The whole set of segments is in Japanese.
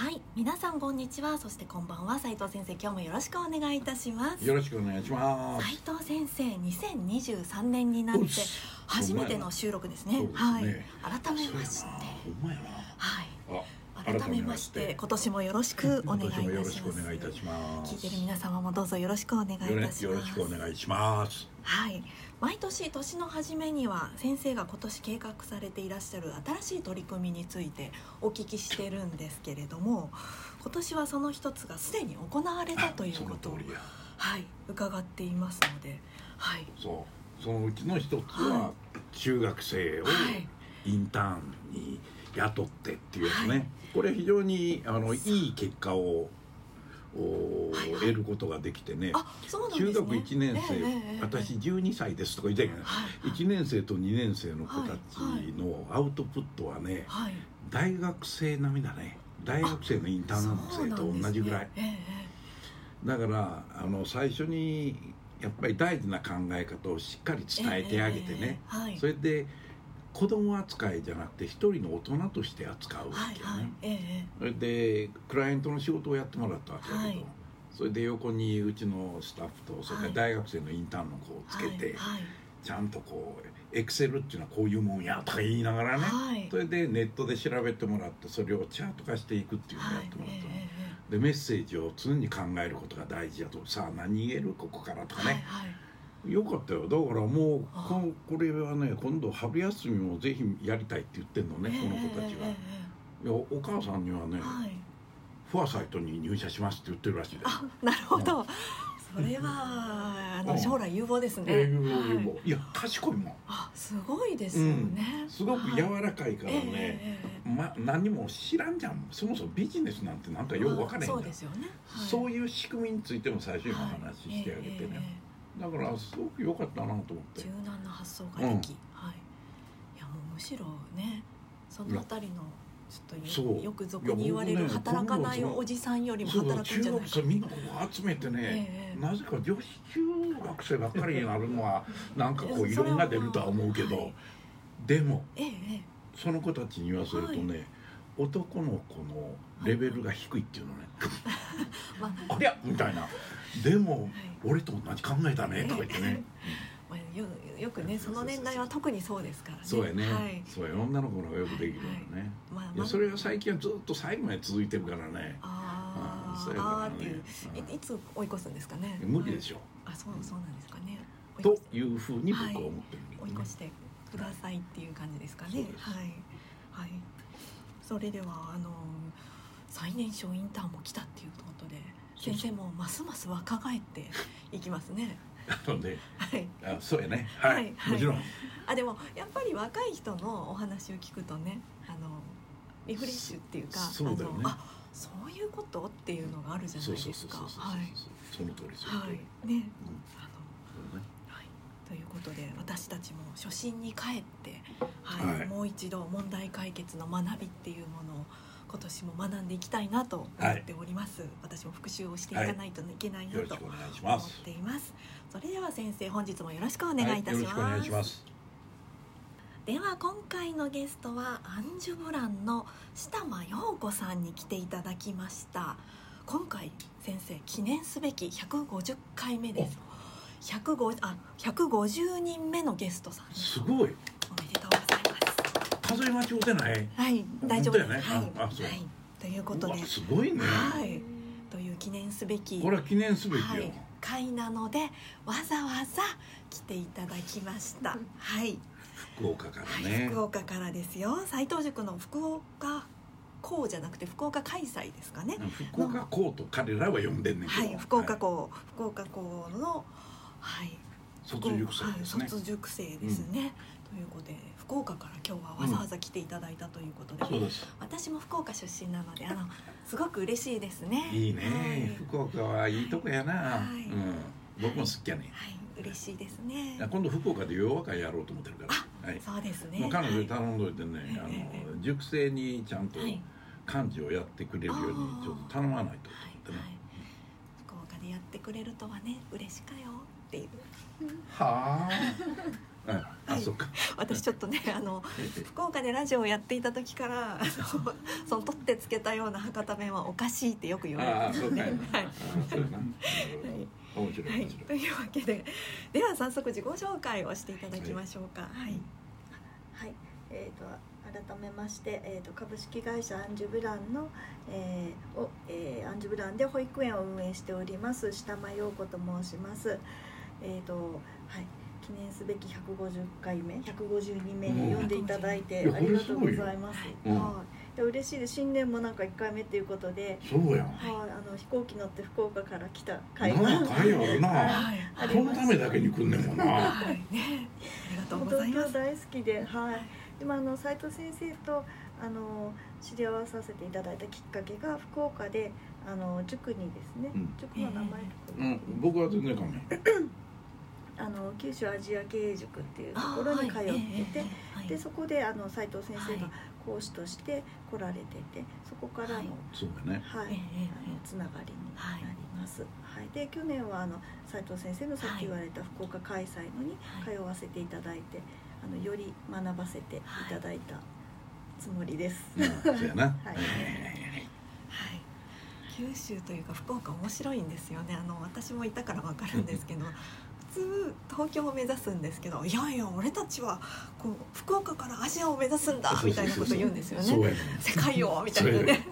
はい皆さんこんにちは。そしてこんばんは。斉藤先生今日もよろしくお願いいたします。よろしくお願いします。斉藤先生2023年になって初めての収録ですね。そうですはい。ね改めまして。はい。あ改めまして今年もよろしくお願いいたし今年もよろますしくお願いいたします。聞いてる皆様もどうぞよろしくお願いいたします。よろしくお願いします。はい。毎年年の初めには先生が今年計画されていらっしゃる新しい取り組みについてお聞きしてるんですけれども今年はその一つがすでに行われたというそことをはい伺っていますのではい。そう。そのうちの一つはは中学生をはい。インターンに雇ってっていうやつね、はい。これ非常にあのい。い結果を得ることができてね。ね。中学1年生、ええええ私12歳ですとか言ったけど、はい。1年生と2年生の子たちのアウトプットはね、はい。大学生並みだね。大学生のインターン生と同じぐらい、ね。えだからあの最初にやっぱり大事な考え方をしっかり伝えてあげてね、それで子供扱いじゃなくて一人の大人として扱うえわけよね、はいはいええでクライアントの仕事をやってもらったわけだけど、はい。それで横にうちのスタッフとそれから大学生のインターンの子をつけて、はいはい。ちゃんとこうエクセルっていうのはこういうもんやとか言いながらね、はい。それでネットで調べてもらってそれをチャート化していくっていうのをやってもらったえ。でメッセージを常に考えることが大事だと。さあ何言えるここからとかね、はいはいよかったよ。だからもうあ。ここれはね今度春休みもぜひやりたいって言ってんのね、この子たちは、ええええいやお母さんにはね、はい。フォアサイトに入社しますって言ってるらしいです。あなるほど。それはあのうん。将来有望ですね。えーはい。いや賢いもん。あすごいですよね。すごく柔らかいからね、はい。ま、何も知らんじゃん。そもそもビジネスなんてなんかえよく分からへんじゃん。そうですよね。はい。そういう仕組みについても最初にお話ししてあげてね、だからすごく良かったなと思って。柔軟な発想ができ、はい。いやもうむしろねそのあたりのちょっとよよく俗に言われる働かないおじさんよりも働くん中じゃないか。学生みんなこう集めてね、ええなぜか女子中学生ばっかりになるのは なんかこういろんな出るとは思うけど、はい。でもええええ。その子たちに言わせるとね、男の子のレベルが低いっていうのね、まあ。りゃみたいな。でも、はい。俺と同じ考えだねとか言ってね、まあ、よよくねその年代は特にそうですからね。そうやね、はい。そうや女の子の方がよくできるからね、まあそれは最近はずっと最後まで続いてるからね。あー。うんそうやからね。あーっていつ追い越すんですかね？無理でしょ、あそうそうなんですかね。というふうに僕は思ってるね。追い越してくださいっていう感じですかね。はい。はいそれではあの最年少インターンも来たっていうことで先生もますます若返っていきますね。あのねはい。あそうやね。はい、はいはい。もちろん。あでもやっぱり若い人のお話を聞くとねあのリフレッシュっていうかそそうだよね。あのあそういうこと？っていうのがあるじゃないですか。はい。その通りその通り、はい。ね。うんということで私たちも初心に帰って、はいはい。もう一度問題解決の学びっていうものを今年も学んでいきたいなと思っております、私も復習をしていかないとい。けないなと思っますています。それでは先生本日もよろしくお願いいたします,、はい、よろしくお願いしますでは今回のゲストはアンジュブランの下間陽子さんに来ていただきました。今回先生記念すべき150回目です150あ150人目のゲストさん。ですすごい。おめでとうございます。数え間違ってない。はい大丈夫です、ね。はい、はい、ということで。すごいね、はい。という記念すべき。これは記念すべきよ、はい、会なのでわざわざ来ていただきました。はい。福岡からはい、ね、福岡からですよ。斎藤塾の福岡校じゃなくて福岡開催ですかね、福岡校と彼らは呼んでんねんけど、はい福岡校、福岡校のはい。卒塾生ですね。はい卒塾生ですね、ということで福岡から今日はわざわざ来ていただいたということで、そうです。私も福岡出身なのであのすごく嬉しいですね。いいね、はい。福岡はいいとこやな、はい。うん、僕も好きやねはい。嬉しいですね。今度福岡で洋和会やろうと思ってるから。はい。そうですね。もう彼女頼んどいてね、あええの熟成にちゃんとはい。漢字をやってくれるようにちょっと頼まないとはいってね、はい。福岡でやってくれるとはね嬉しかよっていう。はあ、うん、あ、はい。そっか。私ちょっとねあの福岡でラジオをやっていた時からあのその取ってつけたような博多弁はおかしいってよく言われて。ああそうかいはい。というわけででは早速自己紹介をしていただきましょうか。はい。はい、えー、と改めまして、えー、と株式会社アンジュブランの、えーをえーアンジュブランで保育園を運営しております下間陽子と申します。えーとはい、記念すべき150回目152名に読んでいただいてうんありがとうございます。うん。はい、で嬉しいです。新年もなんか1回目っていうことで、そうやん。はい、あの飛行機乗って福岡から来た会なあ会あるな。はい。ありこのためだけに来んねんもんな。はい。ね。ありがとうございます。大好きで、はい。今あの斉藤先生とあの知り合わさせていただいたきっかけが福岡であの塾にですね、うん。塾の名前とか、うん。僕は全然かめ あの九州アジア経営塾っていうところに通ってて、でそこであの斉藤先生が講師として来られてて、そこからの、ははいい、そうやねあのつながりになります。はい。で去年はあの斉藤先生のさっき言われた福岡開催のにはい。通わせていただいて、あのより学ばせてい。ただいたつもりです。うんそうやな。はい。はい。九州というか福岡面白いんですよね。あの私もいたからわかるんですけど普通東京を目指すんですけどいやいや俺たちはこう福岡からアジアを目指すんだみたいなこと言うんですよね。世界をみたいなね。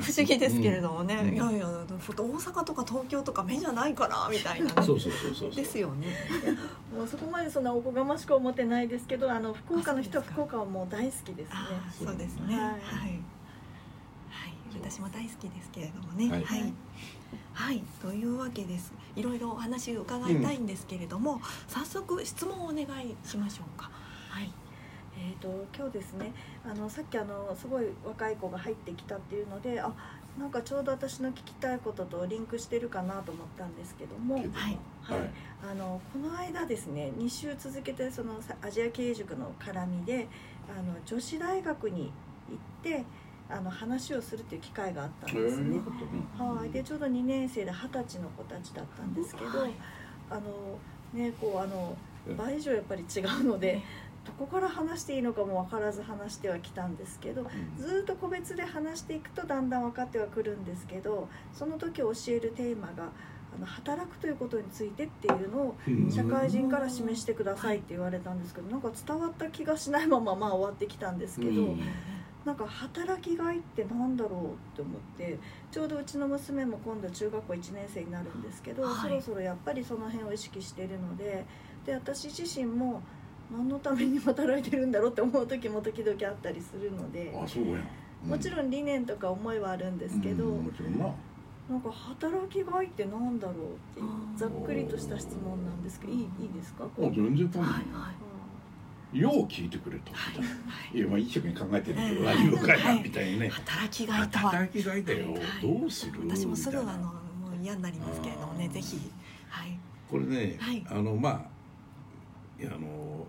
不思議ですけれどもね、うん。いやいや大阪とか東京とか目じゃないからみたいな。ですよね。もうそこまでそんなおこがましく思ってないですけど、あの福岡の人は福岡はもう大好きですね。そうですね。はい私も大好きですけれどもね。ははい。い、はい。というわけです。いろいろお話伺いたいんですけれども、早速質問をお願いしましょうか。はい。えー、と今日ですねあのさっきあのすごい若い子が入ってきたっていうのであなんかちょうど私の聞きたいこととリンクしてるかなと思ったんですけども、はい。はい。あのこの間ですね2週続けてそのさアジア経営塾の絡みであの女子大学に行ってあの話をするっていう機会があったんですね。はい、でちょうど2年生で二十歳の子たちだったんですけど、はいあのねこうあのうん。倍以上やっぱり違うのでどこから話していいのかも分からず話してはきたんですけどずーっと個別で話していくとだんだん分かってはくるんですけどその時教えるテーマがあの働くということについてっていうのをうん社会人から示してくださいって言われたんですけどなんか伝わった気がしないまままあ終わってきたんですけど。うんなんか働きがいってなんだろうって思ってちょうどうちの娘も今度中学校1年生になるんですけど、はい。そろそろやっぱりその辺を意識してるのでで私自身も何のために働いてるんだろうって思う時も時々あったりするのであそうやん。もちろん理念とか思いはあるんですけど、うんもちろんな。なんか働きがいってなんだろうってざっくりとした質問なんですけどいいいいですか？もう。全然はいよう聞いてくれと。はい。はい。いやまあ一生懸命考えてるけどうん何もかやみたいにね。働きがいとは。働きがいだよ。はい。どうする？私もすぐあのもう嫌になりますけれどもねぜひ。はい。これね、はい。あのまあいやあの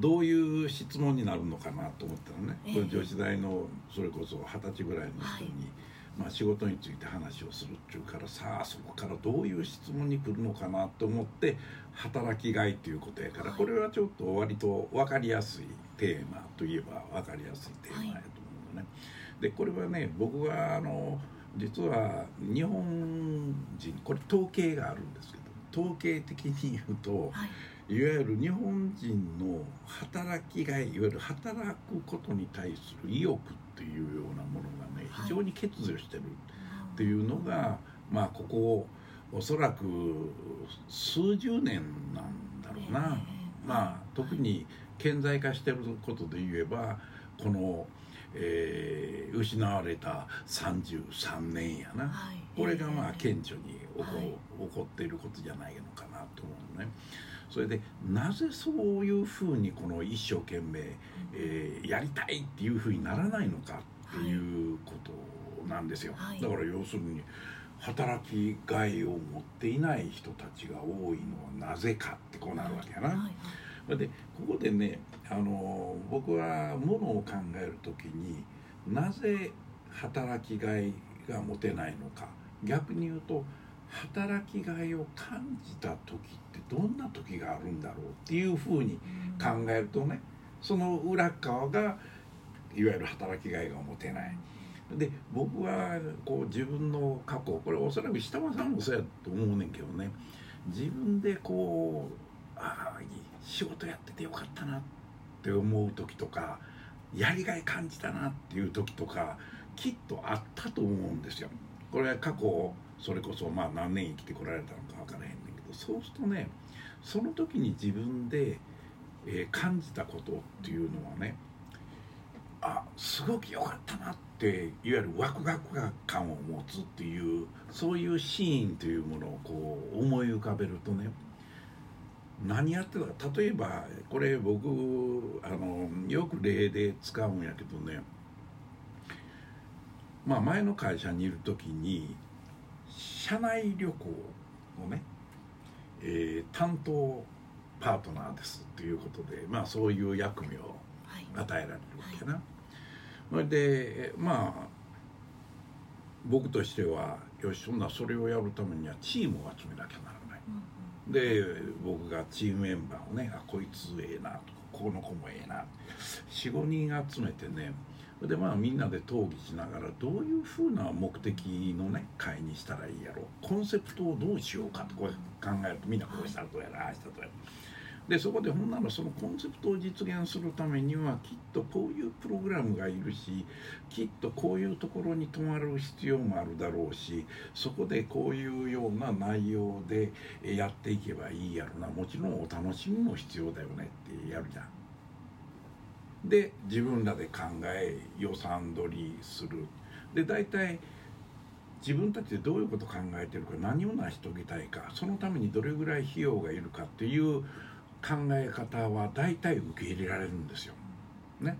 どういう質問になるのかなと思ったらね、ええ。これ女子大のそれこそ二十歳ぐらいの人に、はいまあ、仕事について話をするっていうからさあそこからどういう質問に来るのかなと思って働きがいっていうことやから、はいこれはちょっと割と分かりやすいテーマといえば分かりやすいテーマやと思うのね。でこれはね僕はあの実は日本人これ統計があるんですけど統計的に言うとはいいわゆる日本人の働きがいいわゆる働くことに対する意欲っていうようなものがねはい。非常に欠如してるっていうのが、まあここおそらく数十年なんだろうな。まあ特に顕在化してることで言えばこの、えー失われた33年やな、はい。これがまあ顕著に起こ,、はい。起こっていることじゃないのかなと思うのねそれでなぜそういうふうにこの一生懸命、えーやりたいっていうふうにならないのかっていうことなんですよ、はい。だから要するに働きがいを持っていない人たちが多いのはなぜかってこうなるわけやな。はいはい。でここでねあの僕はものを考える時になぜ働きがいが持てないのか。逆に言うと働きがいを感じた時ってどんな時があるんだろうっていうふうに考えるとねその裏側がいわゆる働きがいが持てない。で僕はこう自分の過去これおそらく下間さんもそうやと思うねんけどね自分でこうああ仕事やっててよかったなって思う時とかやりがい感じたなっていう時とかきっとあったと思うんですよ。これは過去それこそまあ何年生きてこられたのそうするとねその時に自分で、えー感じたことっていうのはねあすごく良かったなっていわゆるワクワク感を持つっていうそういうシーンというものをこう思い浮かべるとね何やってたか例えばこれ僕あのよく例で使うんやけどねまあ前の会社にいる時に社内旅行のね、えー担当パートナーですということでまあそういう役目をはい与えられるわけやな。それでまあ僕としてはよしそんなそれをやるためにはチームを集めなきゃならない。うんで僕がチームメンバーをねあこいつええなとかこの子もええな45人集めてねでまあみんなで討議しながらどういうふうな目的のね会にしたらいいやろコンセプトをどうしようかとこう考えるとみんなこうしたらどうやらああしたらどうやらでそこでほんならそのコンセプトを実現するためにはきっとこういうプログラムがいるしきっとこういうところに泊まる必要もあるだろうしそこでこういうような内容でやっていけばいいやろなもちろんお楽しみも必要だよねってやるじゃん。で自分らで考え予算取りするで大体自分たちでどういうこと考えてるか何を成し遂げたいかそのためにどれぐらい費用がいるかっていう考え方は大体受け入れられるんですよ。ね。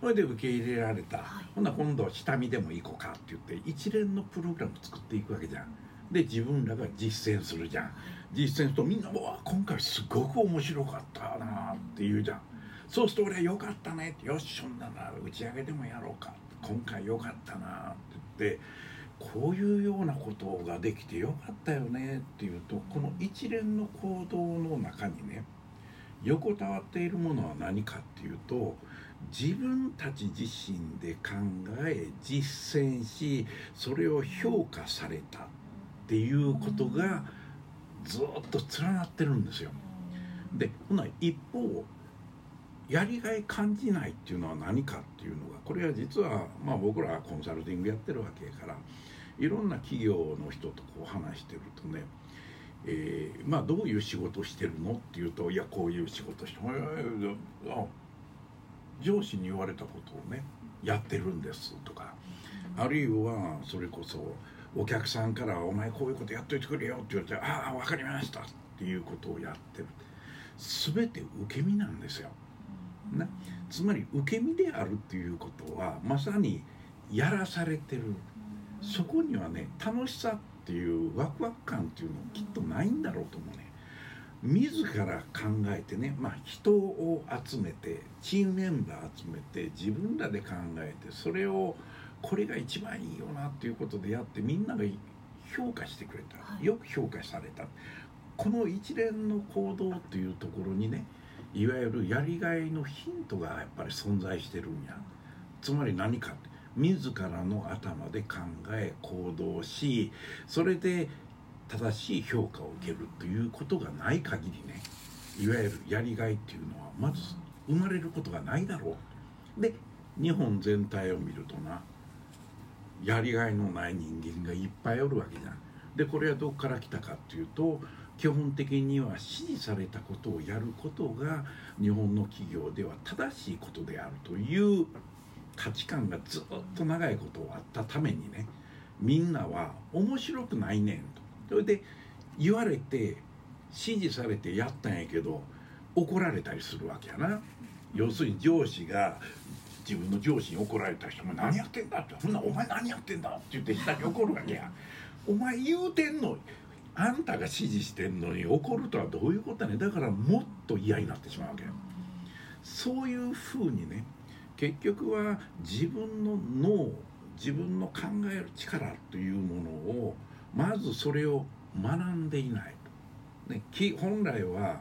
それで受け入れられた、はいほんなら今度は下見でも行こうかって言って一連のプログラム作っていくわけじゃん。で自分らが実践するじゃん。実践するとみんな「うわ今回すごく面白かったな」って言うじゃん。そうすると俺は「よかったね」っ「しそんなら打ち上げでもやろうか」今回よかったな」って言ってこういうようなことができてよかったよねっていうとこの一連の行動の中にね横たわっているものは何かっていうと自分たち自身で考え実践しそれを評価されたっていうことがずっと連なってるんですよ。でほな一方やりがい感じないっていうのは何かっていうのがこれは実は、まあ、僕らはコンサルティングやってるわけやからいろんな企業の人とこう話してるとね、えーまあどういう仕事してるのっていうといやこういう仕事して「上司に言われたことをねやってるんです」とかあるいはそれこそお客さんから「お前こういうことやっといてくれよ」って言われて「ああ分かりました」っていうことをやってる全て受け身なんですよ。ね、つまり受け身であるっていうことはまさにやらされてる。そこにはね楽しさっていうワクワク感っていうのきっとないんだろうと思うね。自ら考えてね、まあ、人を集めてチームメンバー集めて自分らで考えてそれをこれが一番いいよなっていうことでやってみんなが評価してくれた、はい。よく評価された。この一連の行動っていうところにねいわゆるやりがいのヒントがやっぱり存在してるんやつまり何か自らの頭で考え行動しそれで正しい評価を受けるということがない限りねいわゆるやりがいっていうのはまず生まれることがないだろうで日本全体を見るとなやりがいのない人間がいっぱいおるわけじゃん。でこれはどこから来たかっていうと基本的には指示されたことをやることが日本の企業では正しいことであるという価値観がずっと長いことあったためにねみんなは面白くないねんと。それで言われて指示されてやったんやけど怒られたりするわけやな。要するに上司が自分の上司に怒られた人も「何やってんだ」って「ほんなお前何やってんだ」って言って下に怒るわけや。お前言うてんのあんたが指示してんのに怒るとはどういうことやねだからもっと嫌になってしまうわけそういうふうにね結局は自分の脳自分の考える力というものをまずそれを学んでいないと、ね、本来は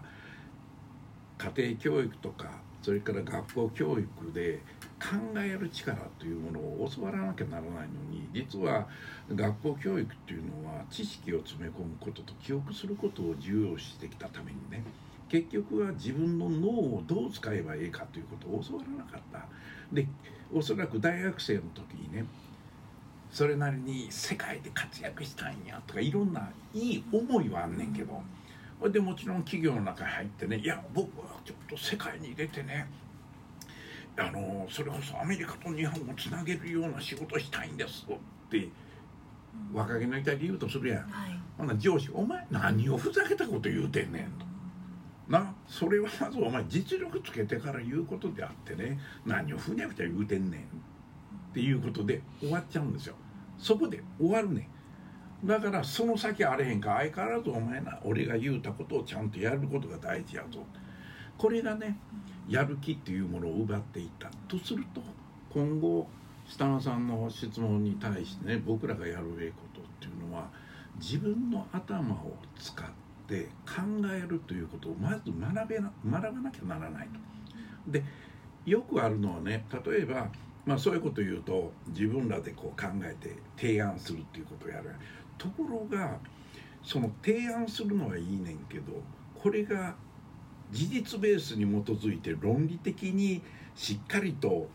家庭教育とかそれから学校教育で考える力というものを教わらなきゃならないのに実は学校教育っていうのは知識を詰め込むことと記憶することを重要視してきたためにね結局は自分の脳をどう使えばいいかということを教わらなかった。でおそらく大学生の時にねそれなりに世界で活躍したいんやとかいろんないい思いはあんねんけどでもちろん企業の中に入ってねいや僕はちょっと世界に出てねあのそれこそアメリカと日本をつなげるような仕事したいんですって若気の至り言うとするやん、はい、ほな上司「お前何をふざけたこと言うてんねん」と。なそれはまずお前実力つけてから言うことであってね何をふにゃふにゃ言うてんねんっていうことで終わっちゃうんですよ。そこで終わるねん。だからその先あれへんか相変わらずお前な俺が言うたことをちゃんとやることが大事やぞこれがねやる気っていうものを奪っていったとすると今後設楽さんの質問に対してね僕らがやるべきことっていうのは自分の頭を使って考えるということをまず学べな学ばなきゃならないと。でよくあるのはね例えば、まあ、そういうこと言うと自分らでこう考えて提案するっていうことをやるところがその提案するのはいいねんけどこれが事実ベースに基づいて論理的にしっかりと、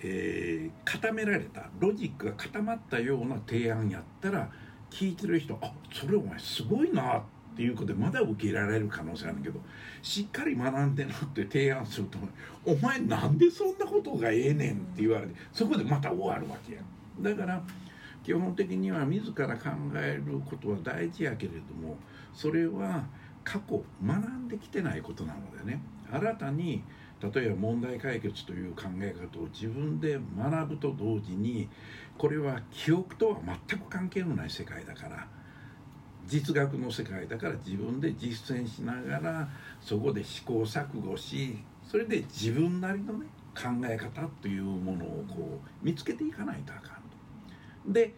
えー、固められたロジックが固まったような提案やったら聞いてる人あそれお前すごいなっていうことでまだ受け入れられる可能性あるけどしっかり学んでなって提案すると「お前なんでそんなことがええねん」って言われてそこでまた終わるわけやだから基本的には自ら考えることは大事やけれどもそれは過去学んできてないことなのでね新たに例えば問題解決という考え方を自分で学ぶと同時にこれは記憶とは全く関係のない世界だから実学の世界だから自分で実践しながらそこで試行錯誤しそれで自分なりのね考え方というものをこう見つけていかないとあかんと。で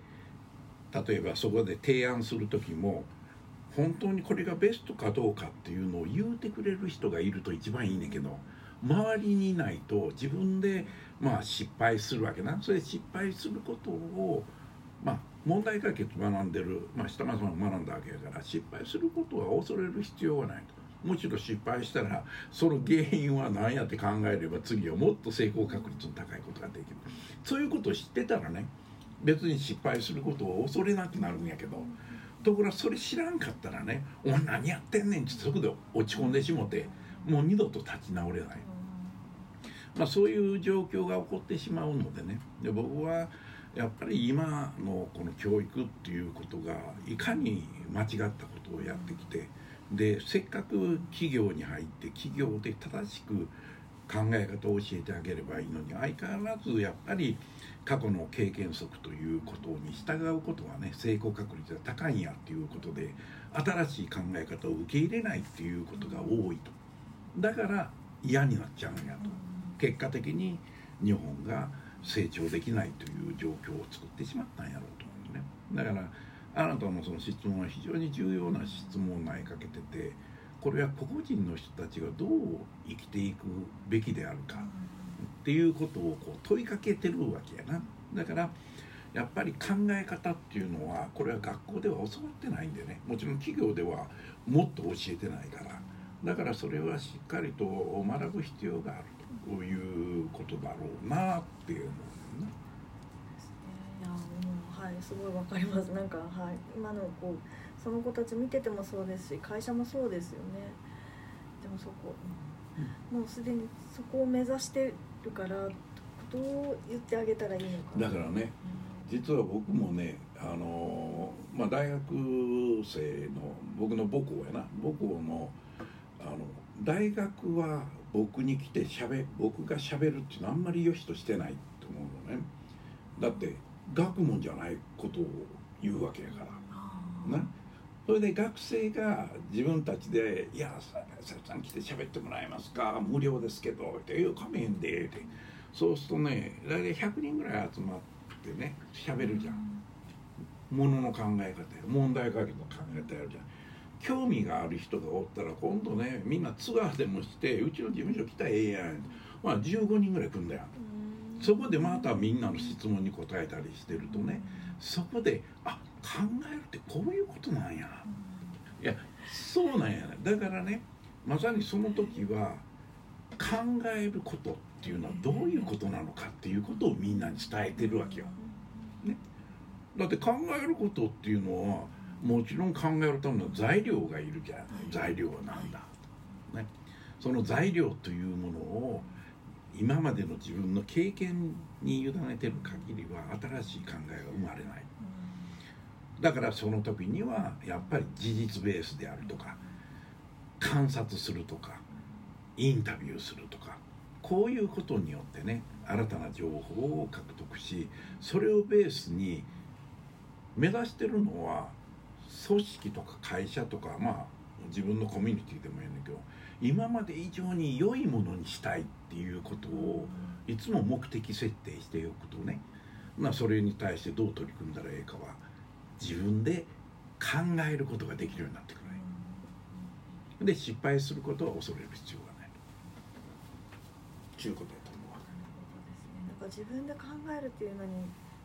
例えばそこで提案する時も本当にこれがベストかどうかっていうのを言うてくれる人がいると一番いいねんけど周りにいないと自分でまあ失敗するわけなそれ失敗することをまあ問題解決学んでる、まあ、下松さんが学んだわけやから失敗することは恐れる必要はないと。むしろ失敗したらその原因は何やって考えれば次はもっと成功確率の高いことができるそういうことを知ってたらね別に失敗することを恐れなくなるんやけどところがそれ知らんかったらね「お前何やってんねん」ってそこで落ち込んでしもてもう二度と立ち直れない、まあ、そういう状況が起こってしまうのでね。で僕はやっぱり今のこの教育っていうことがいかに間違ったことをやってきてでせっかく企業に入って企業で正しく考え方を教えてあげればいいのに相変わらずやっぱり過去の経験則ということに従うことはね成功確率が高いんやっていうことで新しい考え方を受け入れないっていうことが多いと。だから嫌になっちゃうんやと。結果的に日本が成長できないという状況を作ってしまったんやろうと思うね。だからあなたのその質問は非常に重要な質問を投げかけててこれは個々人の人たちがどう生きていくべきであるかっていうことをこう問いかけてるわけやな。だからやっぱり考え方っていうのはこれは学校では教わってないんでね。もちろん企業ではもっと教えてないから。だからそれはしっかりと学ぶ必要があるということだろうなっていうのね。いやもうはいすごいわかります。なんかはい今のこうその子たち見ててもそうですし会社もそうですよね。でもそこ、うん、もうすでにそこを目指してるからどう言ってあげたらいいのか。だからね、実は僕もねあの、まあ、大学生の僕の母校やな。母校のあの大学は僕に来てしゃべ僕がしゃべるっていうのはあんまり良しとしてないと思うのね。だって学問じゃないことを言うわけやから。なそれで学生が自分たちで「いやささん来て喋ってもらえますか？無料ですけど」って「いやかめへんで」って。そうするとね大体100人ぐらい集まってね喋るじゃん。ものの考え方や問題解決の考え方やるじゃん。興味がある人がおったら今度ねみんなツアーでもしてうちの事務所来たらええやん。まあ15人ぐらい来んだよ。そこでまたみんなの質問に答えたりしてるとねそこであ考えるってこういうことなんや。いやそうなんやね。だからねまさにその時は考えることっていうのはどういうことなのかっていうことをみんなに伝えてるわけよ。ね、だって考えることっていうのはもちろん考えるための材料がいるじゃん。材料は何だ、ね、その材料というものを今までの自分の経験に委ねてる限りは新しい考えが生まれない。だからその時にはやっぱり事実ベースであるとか観察するとかインタビューするとかこういうことによってね新たな情報を獲得しそれをベースに目指してるのは組織とか会社とかまあ自分のコミュニティでもいいんだけど今まで以上に良いものにしたいっていうことをいつも目的設定しておくとね、ま、それに対してどう取り組んだらええかは自分で考えることができるようになってくるね。で失敗することは恐れる必要がない。ちゅうことやと思うわ。なんか自分で考えるっていうのに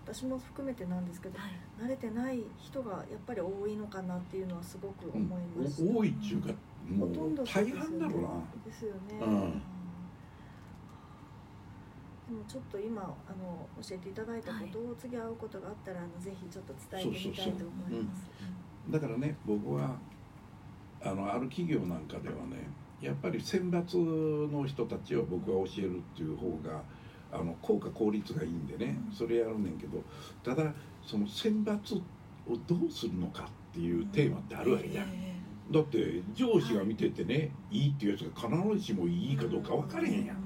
私も含めてなんですけど、はい慣れてない人がやっぱり多いのかなっていうのはすごく思いました、多いっちゅうかもほとんどう大半だろうな。ですよね、うんでもちょっと今あの教えていただいたことを次会うことがあったら、あのぜひちょっと伝えてみたいと思います。だからね僕はあのある企業なんかではねやっぱり選抜の人たちを僕が教えるっていう方があの効果効率がいいんでねそれやるねんけどただその選抜をどうするのかっていうテーマってあるわけじゃん。えだって上司が見ててねいいっていうやつが必ずしもいいかどうか分かれへんやん。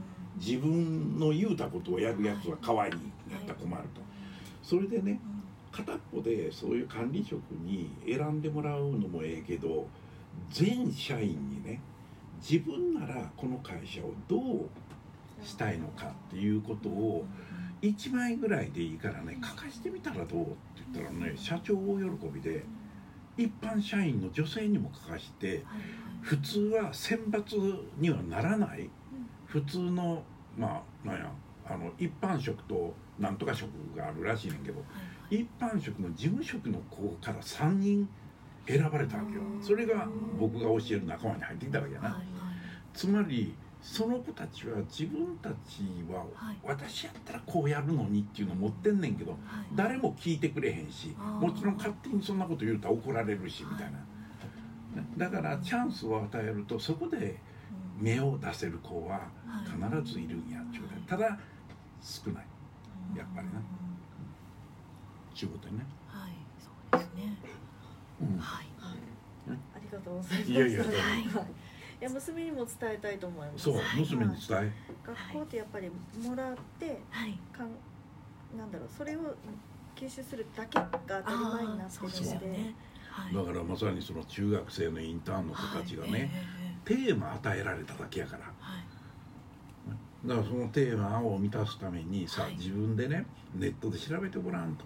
自分の言うたことをやるやつは可愛いやったら困ると。それでね片っぽでそういう管理職に選んでもらうのもええけど全社員にね自分ならこの会社をどうしたいのかっていうことを1枚ぐらいでいいからね書かしてみたらどうって言ったらね社長大喜びで一般社員の女性にも書かして普通は選抜にはならない。普通のまあなんやあの一般職となんとか職があるらしいねんけど一般職の事務職の子から3人選ばれたわけよ。それが僕が教える仲間に入ってきたわけやな、つまりその子たちは自分たちははい。私やったらこうやるのにっていうのを持ってんねんけど誰も聞いてくれへんしもちろん勝手にそんなこと言うたら怒られるしみたいな。だからチャンスを与えるとそこで芽を出せる子は必ずいるんやっちゅうねただ少ない。やっぱりな。ちゅうことやね、はい。そうですね。うん。はい。ありがとうございます。いやいや。はい。い。や娘にも伝えたいと思います。そうはい。娘に伝え。学校ってやっぱりもらってはい。かんなんだろうそれを吸収するだけが当たり前になってるので、はい。だからまさにその中学生のインターンの子たちがね、テーマ与えられただけやから。はい。だからそのテーマを満たすためにさ、はい。自分でねネットで調べてごらんと。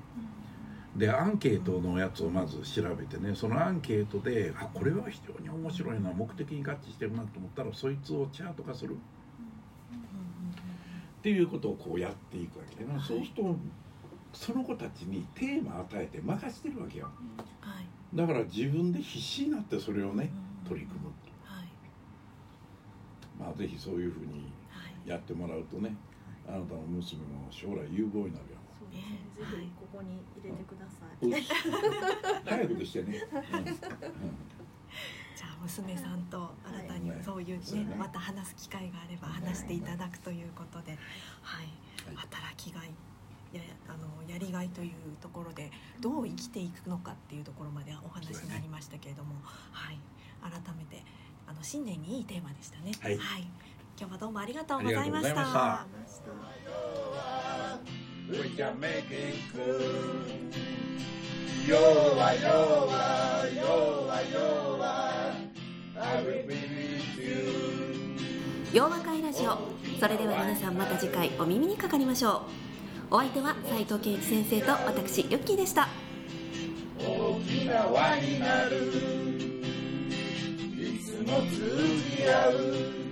でアンケートのやつをまず調べてねそのアンケートであこれは非常に面白いな目的に合致してるなと思ったらそいつをチャート化する。っていうことをこうやっていくわけでな、そうするとその子たちにテーマ与えて任してるわけよ。はい。だから自分で必死になってそれをね取り組むはいまあぜひそういうふうにはい。やってもらうとねあなたの娘も将来有望になるよ。そうですね。ぜひここに入れてください。早くしてね、じゃあ娘さんと新たにはいそういうねね。また話す機会があれば話していただくということではい。はい。働きがいやあのやりがいというところでどう生きていくのかっていうところまでお話になりましたけれども、はい。改めてあの新年にいいテーマでしたね。はい今日はどうもありがとうございましありがとうございました We can make it yoa. I will be with you. 洋和会ラジオそれでは皆さんまた次回お耳にかかりましょうお相手は斉藤圭一先生と私ユッキーでした大きな輪になるいつも通じ合う